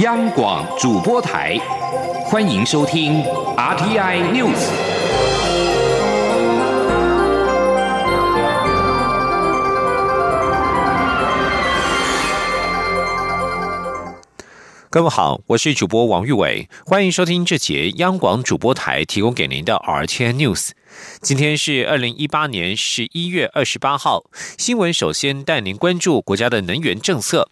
央广主播台，欢迎收听 RTI News。各位好，我是主播王玉伟，欢迎收听这节央广主播台提供给您的 RTI News。今天是二零一八年十一月二十八号，新闻首先带您关注国家的能源政策。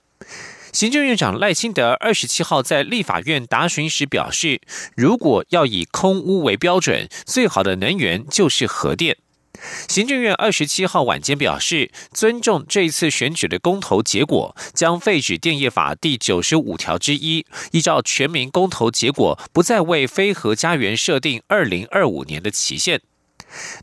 行政院长赖清德二十七号在立法院答询时表示，如果要以空污为标准，最好的能源就是核电。行政院二十七号晚间表示，尊重这一次选举的公投结果，将废止电业法第九十五条之一，依照全民公投结果，不再为非核家园设定二零二五年的期限。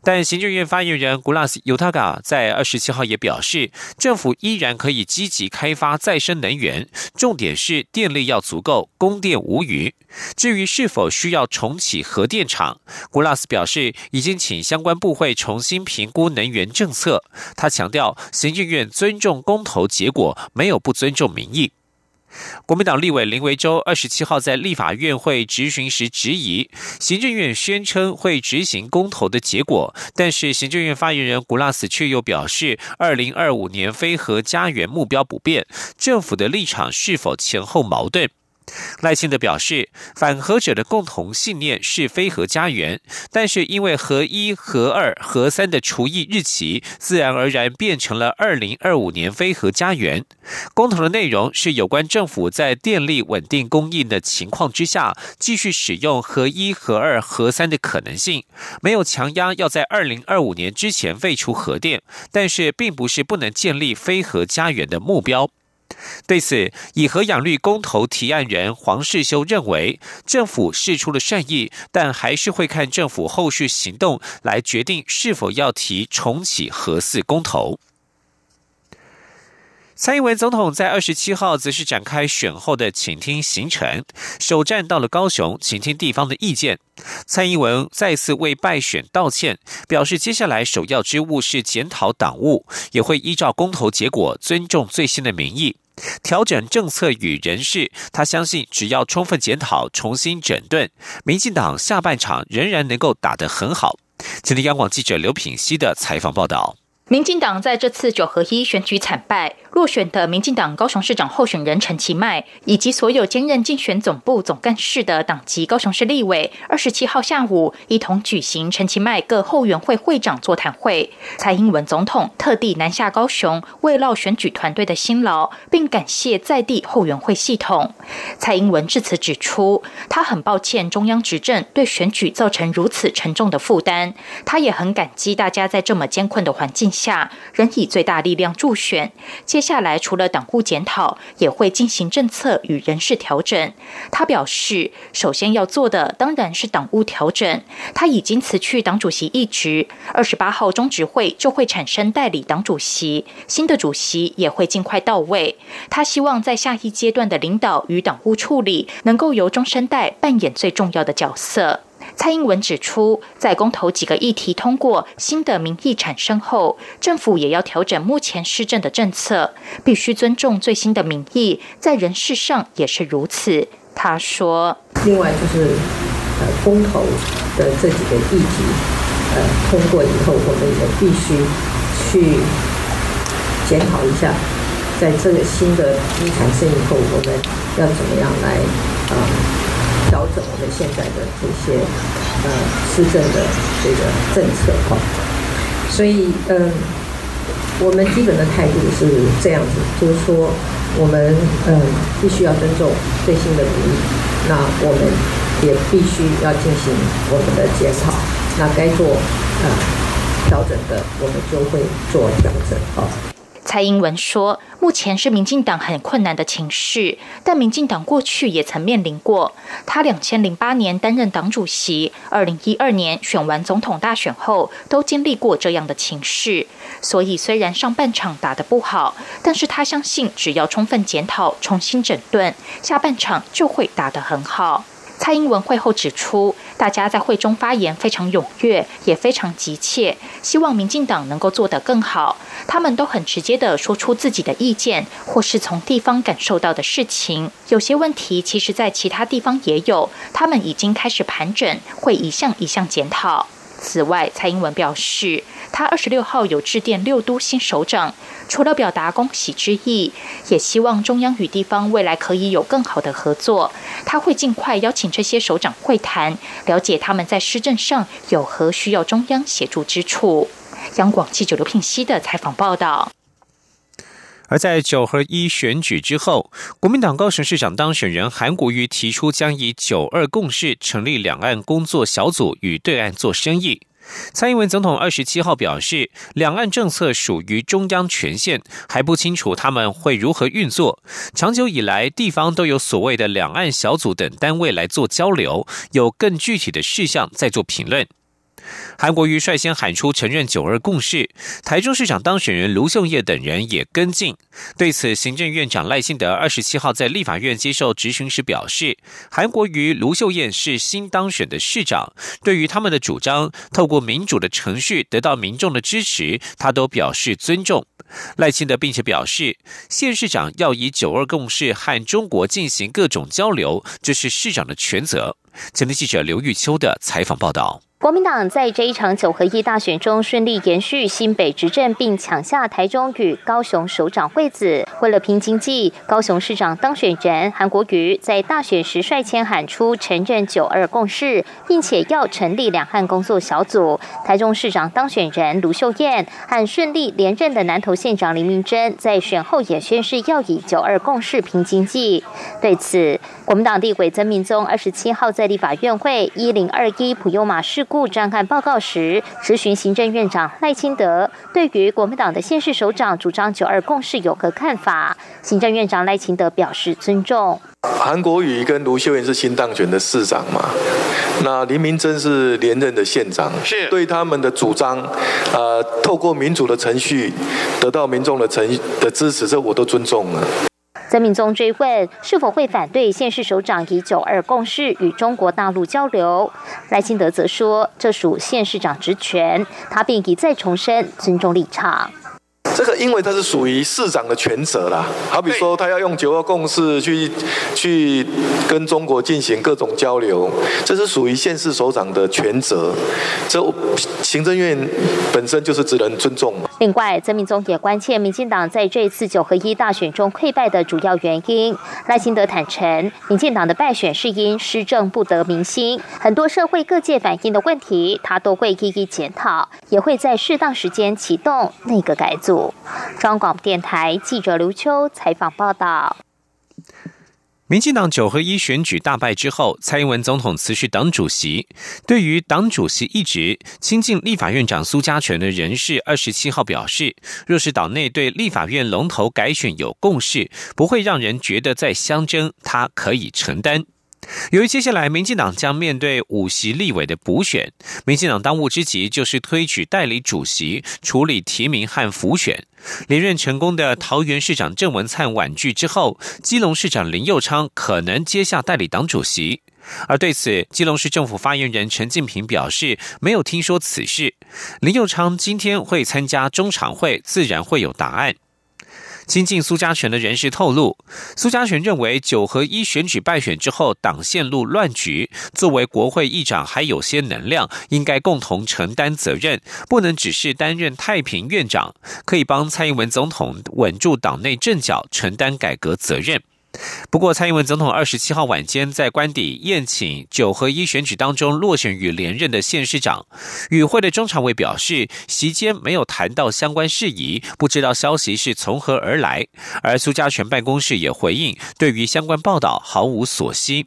但行政院发言人古拉斯尤塔嘎在二十七号也表示，政府依然可以积极开发再生能源，重点是电力要足够，供电无虞。至于是否需要重启核电厂，古拉斯表示已经请相关部会重新评估能源政策。他强调，行政院尊重公投结果，没有不尊重民意。国民党立委林维洲二十七号在立法院会质询时质疑，行政院宣称会执行公投的结果，但是行政院发言人古拉斯却又表示，二零二五年非核家园目标不变，政府的立场是否前后矛盾？赖清德表示，反核者的共同信念是非核家园，但是因为核一、核二、核三的除役日期，自然而然变成了二零二五年非核家园。公投的内容是有关政府在电力稳定供应的情况之下，继续使用核一、核二、核三的可能性，没有强压要在二零二五年之前废除核电，但是并不是不能建立非核家园的目标。对此，以核养绿公投提案人黄世修认为，政府释出了善意，但还是会看政府后续行动来决定是否要提重启核四公投。蔡英文总统在二十七号则是展开选后的倾听行程，首站到了高雄，倾听地方的意见。蔡英文再次为败选道歉，表示接下来首要之务是检讨党务，也会依照公投结果尊重最新的民意，调整政策与人事。他相信，只要充分检讨、重新整顿，民进党下半场仍然能够打得很好。今天央广记者刘品熙的采访报道。民进党在这次九合一选举惨败，落选的民进党高雄市长候选人陈其迈，以及所有兼任竞选总部总干事的党籍高雄市立委，二十七号下午一同举行陈其迈各后援会会长座谈会。蔡英文总统特地南下高雄，慰劳选举团队的辛劳，并感谢在地后援会系统。蔡英文致辞指出，他很抱歉中央执政对选举造成如此沉重的负担，他也很感激大家在这么艰困的环境。下仍以最大力量助选。接下来除了党务检讨，也会进行政策与人事调整。他表示，首先要做的当然是党务调整。他已经辞去党主席一职，二十八号中执会就会产生代理党主席，新的主席也会尽快到位。他希望在下一阶段的领导与党务处理，能够由中生代扮演最重要的角色。蔡英文指出，在公投几个议题通过、新的民意产生后，政府也要调整目前施政的政策，必须尊重最新的民意，在人事上也是如此。他说：“另外就是，呃，公投的这几个议题，呃，通过以后，我们也必须去检讨一下，在这个新的民产生以后，我们要怎么样来啊？”调整我们现在的这些呃施政的这个政策哈，所以嗯，我们基本的态度是这样子，就是说我们嗯必须要尊重最新的民意，那我们也必须要进行我们的检讨，那该做呃调整的，我们就会做调整啊。蔡英文说：“目前是民进党很困难的情势，但民进党过去也曾面临过。他两千零八年担任党主席，二零一二年选完总统大选后，都经历过这样的情势。所以虽然上半场打得不好，但是他相信只要充分检讨、重新整顿，下半场就会打得很好。”蔡英文会后指出，大家在会中发言非常踊跃，也非常急切，希望民进党能够做得更好。他们都很直接地说出自己的意见，或是从地方感受到的事情。有些问题其实在其他地方也有，他们已经开始盘整，会一项一项检讨。此外，蔡英文表示，他二十六号有致电六都新首长，除了表达恭喜之意，也希望中央与地方未来可以有更好的合作。他会尽快邀请这些首长会谈，了解他们在施政上有何需要中央协助之处。央广记者刘聘熙的采访报道。而在九合一选举之后，国民党高雄市长当选人韩国瑜提出将以九二共识成立两岸工作小组与对岸做生意。蔡英文总统二十七号表示，两岸政策属于中央权限，还不清楚他们会如何运作。长久以来，地方都有所谓的两岸小组等单位来做交流，有更具体的事项再做评论。韩国瑜率先喊出承认九二共识，台中市长当选人卢秀燕等人也跟进。对此，行政院长赖幸德二十七号在立法院接受质询时表示，韩国瑜、卢秀燕是新当选的市长，对于他们的主张，透过民主的程序得到民众的支持，他都表示尊重。赖清德并且表示，县市长要以九二共识和中国进行各种交流，这是市长的权责。前天记者刘玉秋的采访报道。国民党在这一场九合一大选中顺利延续新北执政，并抢下台中与高雄首长位子。为了拼经济，高雄市长当选人韩国瑜在大选时率先喊出承认九二共识，并且要成立两岸工作小组。台中市长当选人卢秀燕和顺利连任的南投县长林明珍在选后也宣誓要以九二共识拼经济。对此，国民党立委曾明宗二十七号在立法院会一零二一普悠马事故专案报告时，质询行政院长赖清德，对于国民党的县市首长主张九二共识有何看法？行政院长赖清德表示尊重。韩国瑜跟卢秀燕是新当选的市长嘛？那林明珍是连任的县长，是对他们的主张，呃，透过民主的程序得到民众的成的支持，这我都尊重了。曾敏宗追问是否会反对县市首长以九二共识与中国大陆交流，赖清德则说这属县市长职权，他便一再重申尊重立场。这个因为它是属于市长的权责啦，好比说他要用九二共识去去跟中国进行各种交流，这是属于县市首长的权责，这行政院本身就是只能尊重。另外，曾明宗也关切民进党在这次九合一大选中溃败的主要原因。赖清德坦诚，民进党的败选是因施政不得民心，很多社会各界反映的问题，他都会一一检讨，也会在适当时间启动内阁改组。中广电台记者刘秋采访报道：民进党九合一选举大败之后，蔡英文总统辞去党主席。对于党主席一直亲近立法院长苏家全的人士，二十七号表示，若是党内对立法院龙头改选有共识，不会让人觉得在相争，他可以承担。由于接下来民进党将面对五席立委的补选，民进党当务之急就是推举代理主席，处理提名和辅选。连任成功的桃园市长郑文灿婉拒之后，基隆市长林佑昌可能接下代理党主席。而对此，基隆市政府发言人陈进平表示，没有听说此事。林佑昌今天会参加中常会，自然会有答案。亲近苏家权的人士透露，苏家权认为九合一选举败选之后，党线路乱局，作为国会议长还有些能量，应该共同承担责任，不能只是担任太平院长，可以帮蔡英文总统稳住党内阵脚，承担改革责任。不过，蔡英文总统二十七号晚间在官邸宴请九合一选举当中落选与连任的县市长，与会的中常委表示，席间没有谈到相关事宜，不知道消息是从何而来。而苏家全办公室也回应，对于相关报道毫无所悉。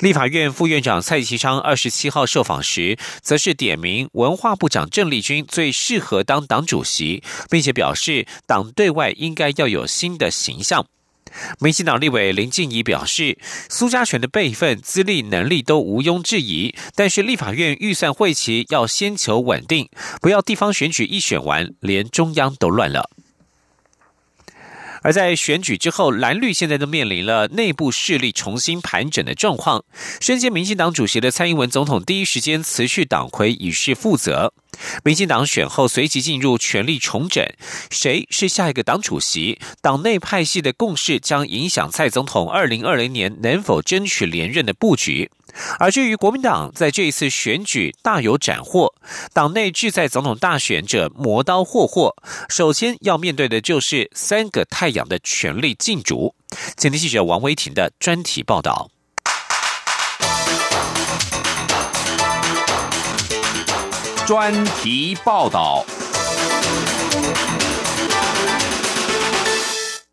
立法院副院长蔡其昌二十七号受访时，则是点名文化部长郑丽君最适合当党主席，并且表示党对外应该要有新的形象。民进党立委林静怡表示，苏家全的辈分、资历、能力都毋庸置疑，但是立法院预算会期要先求稳定，不要地方选举一选完，连中央都乱了。而在选举之后，蓝绿现在都面临了内部势力重新盘整的状况。身兼民进党主席的蔡英文总统第一时间辞去党魁，以示负责。民进党选后随即进入权力重整，谁是下一个党主席？党内派系的共识将影响蔡总统二零二零年能否争取连任的布局。而至于国民党在这一次选举大有斩获，党内志在总统大选者磨刀霍霍，首先要面对的就是三个太阳的权力竞逐。前天记者王维婷的专题报道。专题报道。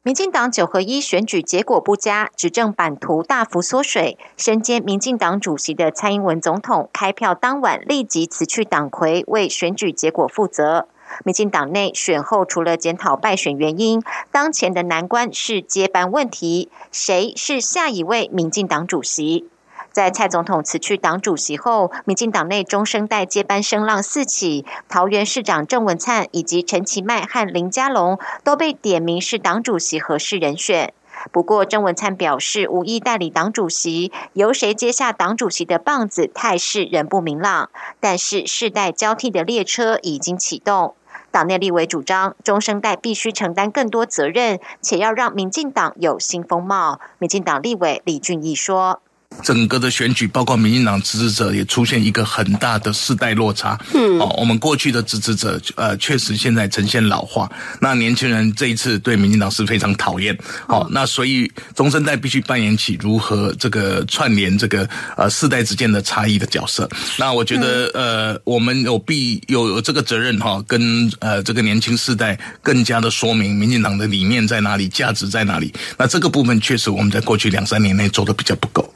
民进党九合一选举结果不佳，执政版图大幅缩水。身兼民进党主席的蔡英文总统，开票当晚立即辞去党魁，为选举结果负责。民进党内选后，除了检讨败选原因，当前的难关是接班问题，谁是下一位民进党主席？在蔡总统辞去党主席后，民进党内中生代接班声浪四起，桃园市长郑文灿以及陈其迈和林佳龙都被点名是党主席合适人选。不过，郑文灿表示无意代理党主席，由谁接下党主席的棒子，态势仍不明朗。但是世代交替的列车已经启动，党内立委主张中生代必须承担更多责任，且要让民进党有新风貌。民进党立委李俊毅说。整个的选举，包括民进党支持者也出现一个很大的世代落差。嗯，哦，我们过去的支持者，呃，确实现在呈现老化。那年轻人这一次对民进党是非常讨厌。好，那所以中生代必须扮演起如何这个串联这个呃世代之间的差异的角色。那我觉得，呃，我们有必有有这个责任哈，跟呃这个年轻世代更加的说明民进党的理念在哪里，价值在哪里。那这个部分确实我们在过去两三年内做的比较不够。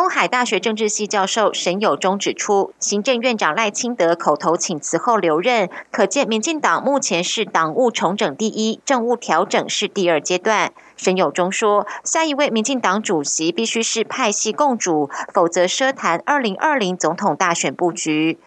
东海大学政治系教授沈友忠指出，行政院长赖清德口头请辞后留任，可见民进党目前是党务重整第一，政务调整是第二阶段。沈友忠说，下一位民进党主席必须是派系共主，否则奢谈二零二零总统大选布局。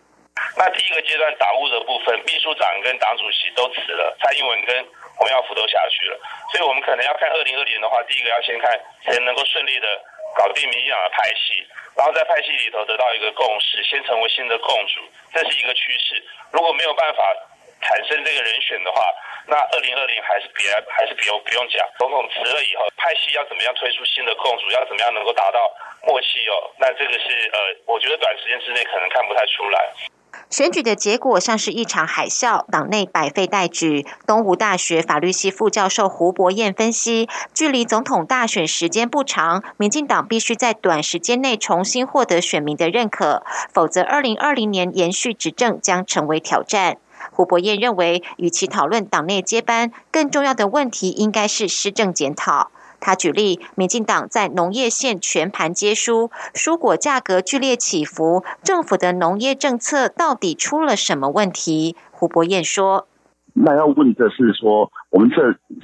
那第一个阶段党务的部分，秘书长跟党主席都辞了，蔡英文跟洪耀福都下去了，所以我们可能要看二零二零的话，第一个要先看谁能够顺利的。搞定民进党的派系，然后在派系里头得到一个共识，先成为新的共主，这是一个趋势。如果没有办法产生这个人选的话，那二零二零还是别还是不用不用讲。总统辞了以后，派系要怎么样推出新的共主，要怎么样能够达到默契哦？那这个是呃，我觉得短时间之内可能看不太出来。选举的结果像是一场海啸，党内百废待举。东吴大学法律系副教授胡博彦分析，距离总统大选时间不长，民进党必须在短时间内重新获得选民的认可，否则二零二零年延续执政将成为挑战。胡博彦认为，与其讨论党内接班，更重要的问题应该是施政检讨。他举例，民进党在农业县全盘皆输，蔬果价格剧烈起伏，政府的农业政策到底出了什么问题？胡博彦说：“那要问的是说，我们这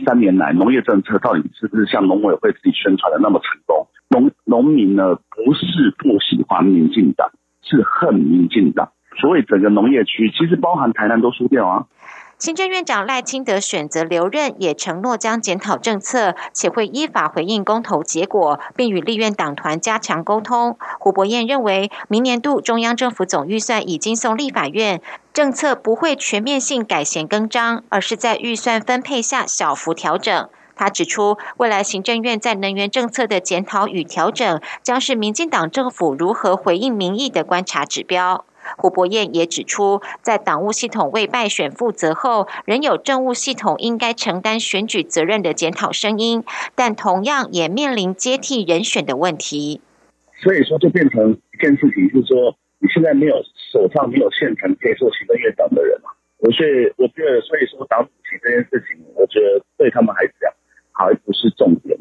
三年来农业政策到底是不是像农委会自己宣传的那么成功？农农民呢，不是不喜欢民进党，是恨民进党，所以整个农业区其实包含台南都输掉啊。”行政院长赖清德选择留任，也承诺将检讨政策，且会依法回应公投结果，并与立院党团加强沟通。胡博彦认为，明年度中央政府总预算已经送立法院，政策不会全面性改弦更张，而是在预算分配下小幅调整。他指出，未来行政院在能源政策的检讨与调整，将是民进党政府如何回应民意的观察指标。胡博彦也指出，在党务系统为败选负责后，仍有政务系统应该承担选举责任的检讨声音，但同样也面临接替人选的问题。所以说，就变成一件事情，就是说，你现在没有手上没有现成可以做行政院长的人嘛？我是，我觉得，所以说党主席这件事情，我觉得对他们来讲还不是重点，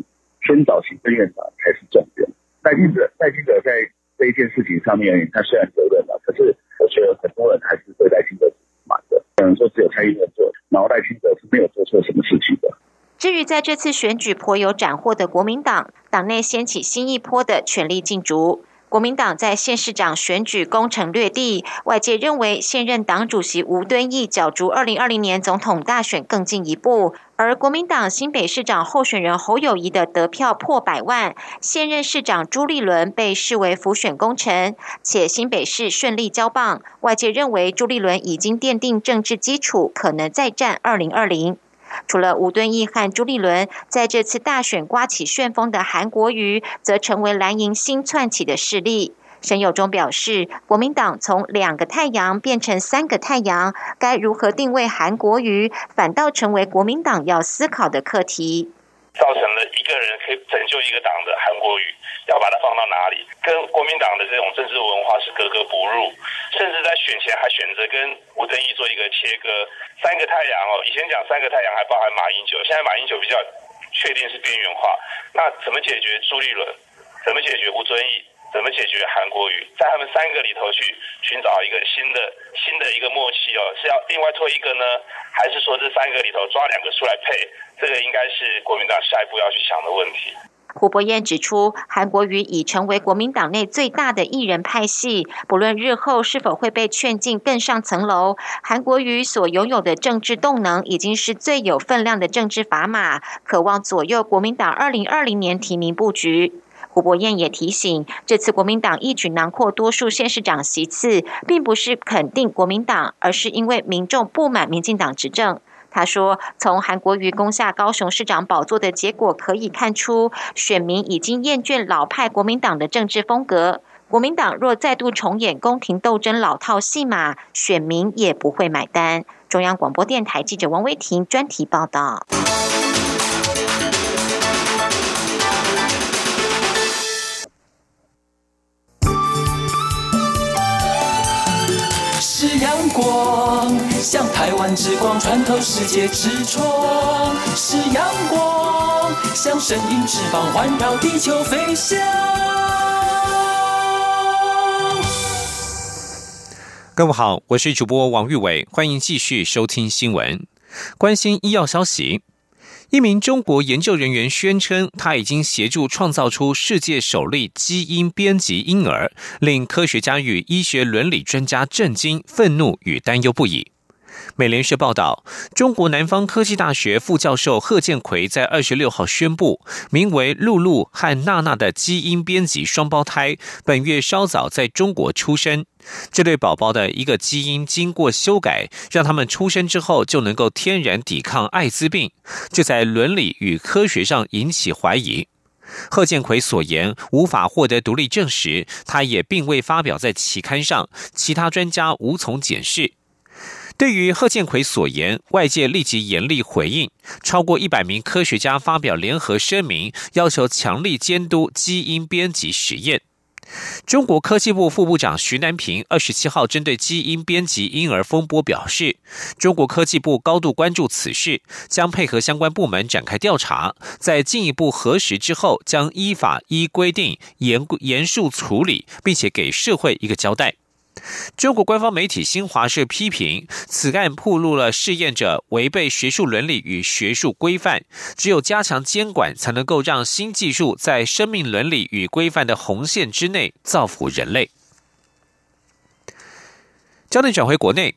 先找行政院长才是重点。戴记者，戴记者在。这一件事情上面，他虽然责任了，可是我觉得很多人还是对赖清德不满的。可能说只有蔡英文做，然后赖清德是没有做错什么事情的。至于在这次选举颇有斩获的国民党，党内掀起新一波的权力竞逐。国民党在县市长选举攻城略地，外界认为现任党主席吴敦义角逐二零二零年总统大选更进一步。而国民党新北市长候选人侯友谊的得票破百万，现任市长朱立伦被视为浮选功臣，且新北市顺利交棒，外界认为朱立伦已经奠定政治基础，可能再战二零二零。除了吴敦义和朱立伦，在这次大选刮起旋风的韩国瑜，则成为蓝营新窜起的势力。沈友忠表示，国民党从两个太阳变成三个太阳，该如何定位韩国瑜，反倒成为国民党要思考的课题。造成了一个人可以拯救一个党的韩国瑜，要把它放到哪里？跟国民党的这种政治文化是格格不入，甚至在选前还选择跟吴敦义做一个切割。三个太阳哦，以前讲三个太阳还包含马英九，现在马英九比较确定是边缘化。那怎么解决朱立伦？怎么解决吴敦义？怎么解决韩国瑜？在他们三个里头去寻找一个新的新的一个默契哦，是要另外推一个呢，还是说这三个里头抓两个出来配？这个应该是国民党下一步要去想的问题。胡博彦指出，韩国瑜已成为国民党内最大的艺人派系，不论日后是否会被劝进更上层楼，韩国瑜所拥有的政治动能已经是最有分量的政治砝码，渴望左右国民党二零二零年提名布局。胡博彦也提醒，这次国民党一举囊括多数县市长席次，并不是肯定国民党，而是因为民众不满民进党执政。他说：“从韩国瑜攻下高雄市长宝座的结果可以看出，选民已经厌倦老派国民党的政治风格。国民党若再度重演宫廷斗争老套戏码，选民也不会买单。”中央广播电台记者王威婷专题报道。是阳光，像台湾之光穿透世界之窗；是阳光，像神鹰翅膀环绕地球飞翔。各位好，我是主播王玉伟，欢迎继续收听新闻，关心医药消息。一名中国研究人员宣称，他已经协助创造出世界首例基因编辑婴儿，令科学家与医学伦理专家震惊、愤怒与担忧不已。美联社报道，中国南方科技大学副教授贺建奎在二十六号宣布，名为露露和娜娜的基因编辑双胞胎本月稍早在中国出生。这对宝宝的一个基因经过修改，让他们出生之后就能够天然抵抗艾滋病，这在伦理与科学上引起怀疑。贺建奎所言无法获得独立证实，他也并未发表在期刊上，其他专家无从检视。对于贺建奎所言，外界立即严厉回应，超过一百名科学家发表联合声明，要求强力监督基因编辑实验。中国科技部副部长徐南平二十七号针对基因编辑婴儿风波表示，中国科技部高度关注此事，将配合相关部门展开调查，在进一步核实之后，将依法依规定严严肃处理，并且给社会一个交代。中国官方媒体新华社批评此案暴露了试验者违背学术伦理与学术规范，只有加强监管，才能够让新技术在生命伦理与规范的红线之内造福人类。焦点转回国内。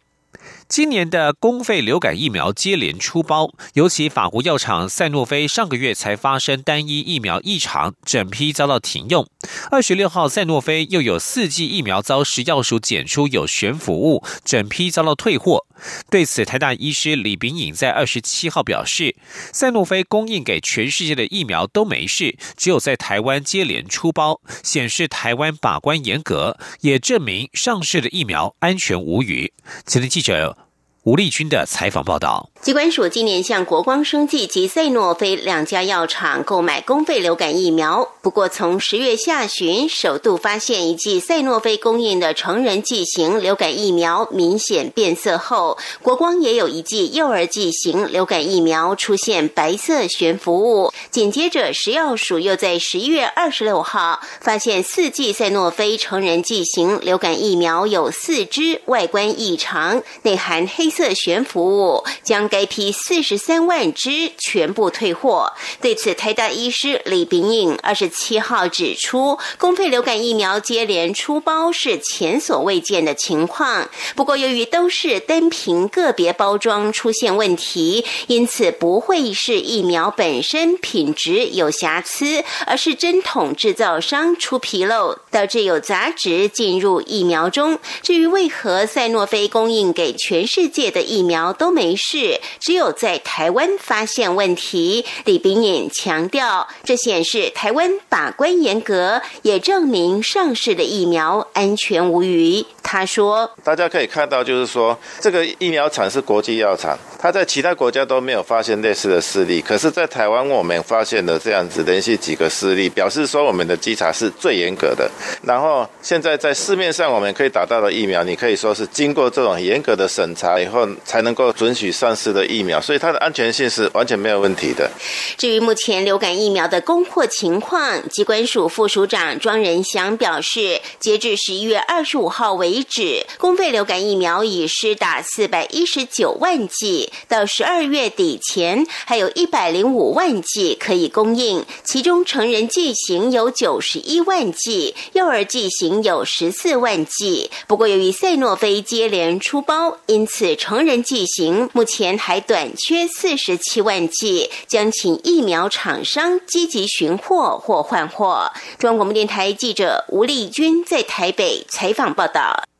今年的公费流感疫苗接连出包，尤其法国药厂赛诺菲上个月才发生单一疫苗异常，整批遭到停用。二十六号，赛诺菲又有四剂疫苗遭食药署检出有悬浮物，整批遭到退货。对此，台大医师李炳颖在二十七号表示，赛诺菲供应给全世界的疫苗都没事，只有在台湾接连出包，显示台湾把关严格，也证明上市的疫苗安全无虞。前天记者。吴丽君的采访报道。机关署今年向国光生技及赛诺菲两家药厂购买公费流感疫苗，不过从十月下旬首度发现一剂赛诺菲供应的成人剂型流感疫苗明显变色后，国光也有一剂幼儿剂型流感疫苗出现白色悬浮物。紧接着，食药署又在十一月二十六号发现四剂赛诺菲成人剂型流感疫苗有四支外观异常，内含黑。色悬浮物，将该批四十三万支全部退货。对此，台大医师李炳颖二十七号指出，公费流感疫苗接连出包是前所未见的情况。不过，由于都是单凭个别包装出现问题，因此不会是疫苗本身品质有瑕疵，而是针筒制造商出纰漏，导致有杂质进入疫苗中。至于为何赛诺菲供应给全世界的疫苗都没事，只有在台湾发现问题，李炳颖强调，这显示台湾把关严格，也证明上市的疫苗安全无虞。他说：“大家可以看到，就是说这个疫苗厂是国际药厂，他在其他国家都没有发现类似的事例，可是，在台湾我们发现了这样子连续几个事例，表示说我们的稽查是最严格的。然后现在在市面上我们可以打到的疫苗，你可以说是经过这种严格的审查以后才能够准许上市的疫苗，所以它的安全性是完全没有问题的。至于目前流感疫苗的供货情况，机关署副署长庄仁祥表示，截至十一月二十五号为止，公费流感疫苗已施打四百一十九万剂，到十二月底前还有一百零五万剂可以供应，其中成人剂型有九十一万剂，幼儿剂型有十四万剂。不过由于赛诺菲接连出包，因此成人剂型目前还短缺四十七万剂，将请疫苗厂商积极寻货或换货。中央广播电台记者吴丽君在台北采访报道。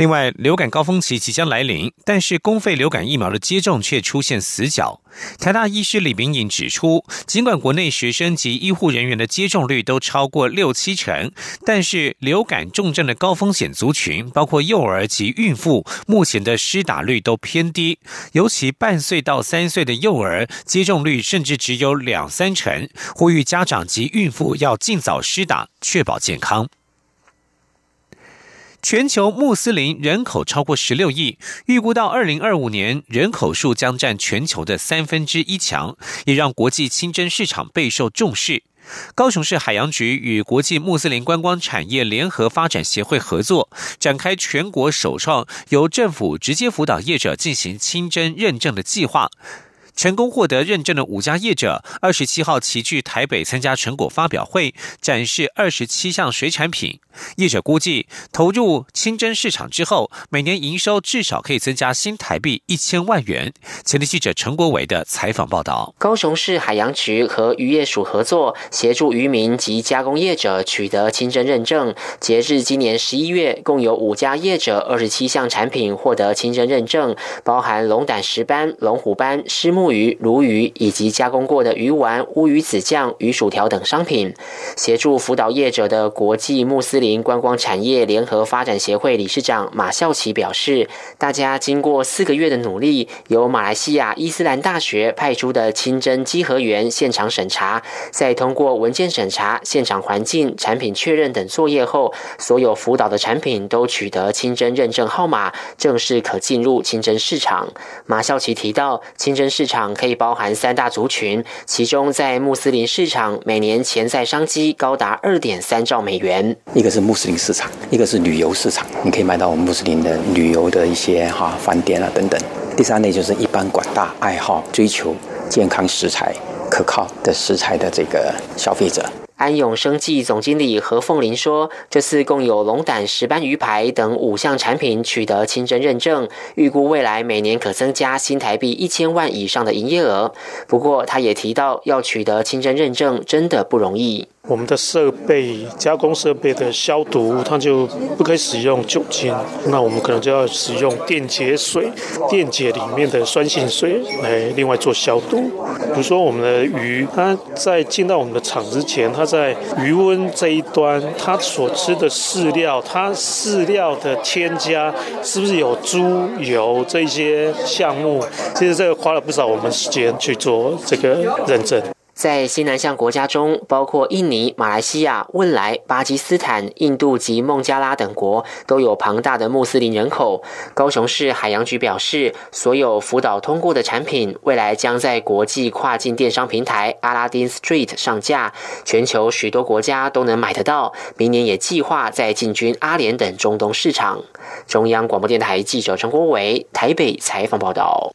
另外，流感高峰期即将来临，但是公费流感疫苗的接种却出现死角。台大医师李明颖指出，尽管国内学生及医护人员的接种率都超过六七成，但是流感重症的高风险族群，包括幼儿及孕妇，目前的施打率都偏低，尤其半岁到三岁的幼儿接种率甚至只有两三成。呼吁家长及孕妇要尽早施打，确保健康。全球穆斯林人口超过十六亿，预估到二零二五年人口数将占全球的三分之一强，也让国际清真市场备受重视。高雄市海洋局与国际穆斯林观光产业联合发展协会合作，展开全国首创由政府直接辅导业者进行清真认证的计划。成功获得认证的五家业者，二十七号齐聚台北参加成果发表会，展示二十七项水产品。业者估计，投入清真市场之后，每年营收至少可以增加新台币一千万元。前天记者陈国伟的采访报道：高雄市海洋局和渔业署合作，协助渔民及加工业者取得清真认证。截至今年十一月，共有五家业者二十七项产品获得清真认证，包含龙胆石斑、龙虎斑、虱目鱼、鲈鱼以及加工过的鱼丸、乌鱼子酱、鱼薯条等商品。协助辅导业者的国际穆斯林观光产业联合发展协会理事长马孝奇表示，大家经过四个月的努力，由马来西亚伊斯兰大学派出的清真稽核员现场审查，在通过文件审查、现场环境、产品确认等作业后，所有辅导的产品都取得清真认证号码，正式可进入清真市场。马孝奇提到，清真市场可以包含三大族群，其中在穆斯林市场，每年潜在商机高达二点三兆美元。一个是穆斯林市场，一个是旅游市场，你可以买到我们穆斯林的旅游的一些哈饭店啊等等。第三类就是一般广大爱好追求健康食材、可靠的食材的这个消费者。安永生技总经理何凤林说：“这次共有龙胆、石斑鱼排等五项产品取得清真认证，预估未来每年可增加新台币一千万以上的营业额。不过，他也提到，要取得清真认证真的不容易。”我们的设备加工设备的消毒，它就不可以使用酒精，那我们可能就要使用电解水、电解里面的酸性水来另外做消毒。比如说我们的鱼，它在进到我们的厂之前，它在鱼温这一端，它所吃的饲料，它饲料的添加是不是有猪油这些项目？其实这个花了不少我们时间去做这个认证。在西南向国家中，包括印尼、马来西亚、汶莱、巴基斯坦、印度及孟加拉等国，都有庞大的穆斯林人口。高雄市海洋局表示，所有辅导通过的产品，未来将在国际跨境电商平台阿拉丁 Street 上架，全球许多国家都能买得到。明年也计划在进军阿联等中东市场。中央广播电台记者陈国伟台北采访报道。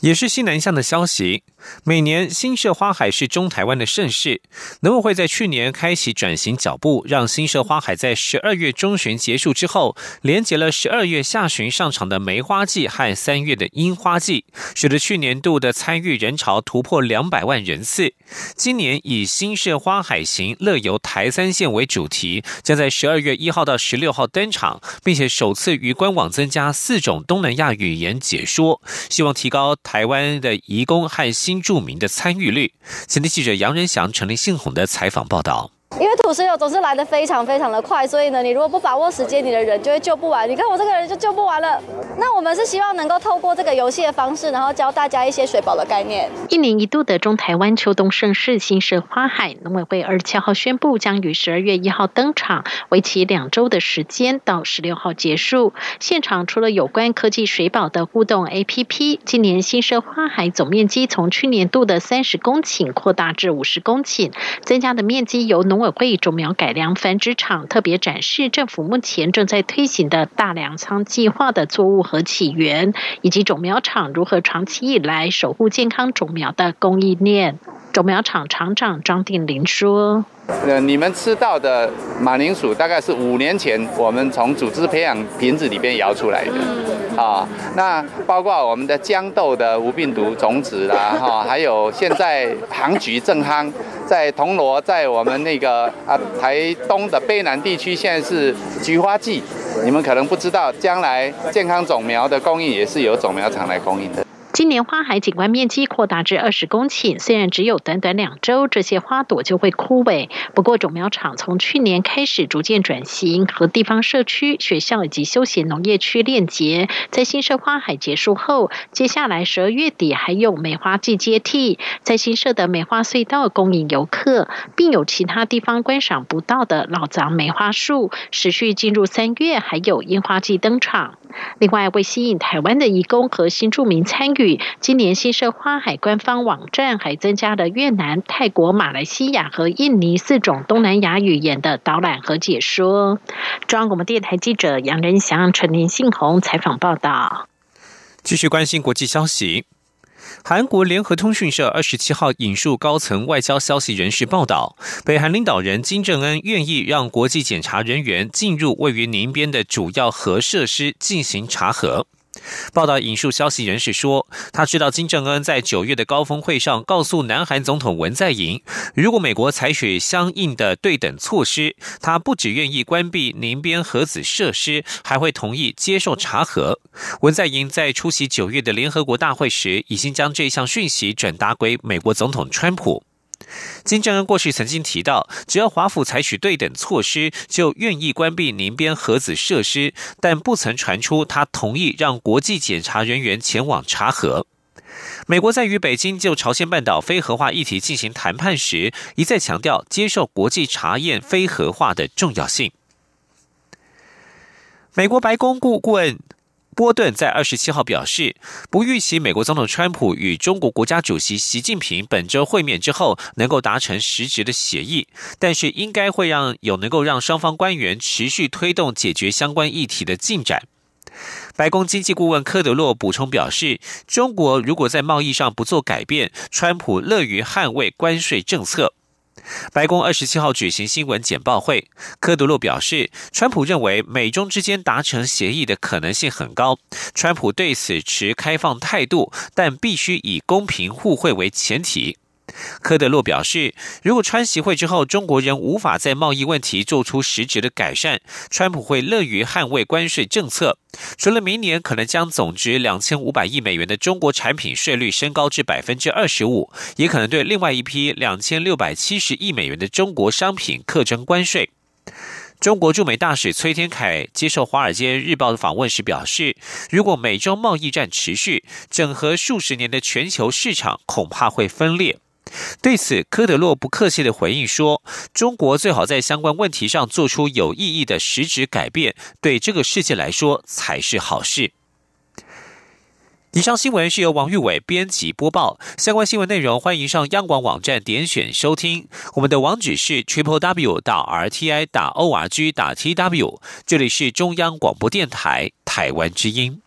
也是西南向的消息。每年新社花海是中台湾的盛事，农委会在去年开启转型脚步，让新社花海在十二月中旬结束之后，连接了十二月下旬上场的梅花季和三月的樱花季，使得去年度的参与人潮突破两百万人次。今年以新社花海行乐游台三线为主题，将在十二月一号到十六号登场，并且首次于官网增加四种东南亚语言解说，希望提高台湾的移工和新著名的参与率。前天记者杨仁祥、陈立信宏的采访报道。因为土石流总是来的非常非常的快，所以呢，你如果不把握时间，你的人就会救不完。你看我这个人就救不完了。那我们是希望能够透过这个游戏的方式，然后教大家一些水保的概念。一年一度的中台湾秋冬盛事新社花海，农委会二十七号宣布将于十二月一号登场，为期两周的时间，到十六号结束。现场除了有关科技水保的互动 APP，今年新社花海总面积从去年度的三十公顷扩大至五十公顷，增加的面积由农委会种苗改良繁殖场特别展示政府目前正在推行的大粮仓计划的作物和起源，以及种苗场如何长期以来守护健康种苗的供应链。种苗厂厂长张定林说：“呃，你们吃到的马铃薯大概是五年前我们从组织培养瓶子里边摇出来的啊。那包括我们的豇豆的无病毒种子啦，哈，还有现在杭菊正夯，在铜锣，在我们那个啊台东的卑南地区，现在是菊花季。你们可能不知道，将来健康种苗的供应也是由种苗厂来供应的。”今年花海景观面积扩大至二十公顷，虽然只有短短两周，这些花朵就会枯萎。不过，种苗厂从去年开始逐渐转型，和地方社区、学校以及休闲农业区链接。在新社花海结束后，接下来十二月底还有梅花季接替，在新社的梅花隧道供应游客，并有其他地方观赏不到的老藏梅花树。持续进入三月，还有樱花季登场。另外，为吸引台湾的移工和新住民参与，今年新设花海官方网站还增加了越南、泰国、马来西亚和印尼四种东南亚语言的导览和解说。中央广播电台记者杨仁祥、陈林信宏采访报道。继续关心国际消息。韩国联合通讯社二十七号引述高层外交消息人士报道，北韩领导人金正恩愿意让国际检查人员进入位于宁边的主要核设施进行查核。报道引述消息人士说，他知道金正恩在九月的高峰会上告诉南韩总统文在寅，如果美国采取相应的对等措施，他不只愿意关闭宁边核子设施，还会同意接受查核。文在寅在出席九月的联合国大会时，已经将这项讯息转达给美国总统川普。金正恩过去曾经提到，只要华府采取对等措施，就愿意关闭宁边核子设施，但不曾传出他同意让国际检查人员前往查核。美国在与北京就朝鲜半岛非核化议题进行谈判时，一再强调接受国际查验非核化的重要性。美国白宫顾问。波顿在二十七号表示，不预期美国总统川普与中国国家主席习近平本周会面之后能够达成实质的协议，但是应该会让有能够让双方官员持续推动解决相关议题的进展。白宫经济顾问科德洛补充表示，中国如果在贸易上不做改变，川普乐于捍卫关税政策。白宫二十七号举行新闻简报会，科德洛表示，川普认为美中之间达成协议的可能性很高，川普对此持开放态度，但必须以公平互惠为前提。科德洛表示，如果川协会之后中国人无法在贸易问题做出实质的改善，川普会乐于捍卫关税政策。除了明年可能将总值两千五百亿美元的中国产品税率升高至百分之二十五，也可能对另外一批两千六百七十亿美元的中国商品课征关税。中国驻美大使崔天凯接受《华尔街日报》的访问时表示，如果美中贸易战持续，整合数十年的全球市场恐怕会分裂。对此，科德洛不客气的回应说：“中国最好在相关问题上做出有意义的实质改变，对这个世界来说才是好事。”以上新闻是由王玉伟编辑播报。相关新闻内容，欢迎上央广网站点选收听。我们的网址是 triple w 到 r t i 打 o r g 打 t w。这里是中央广播电台台湾之音。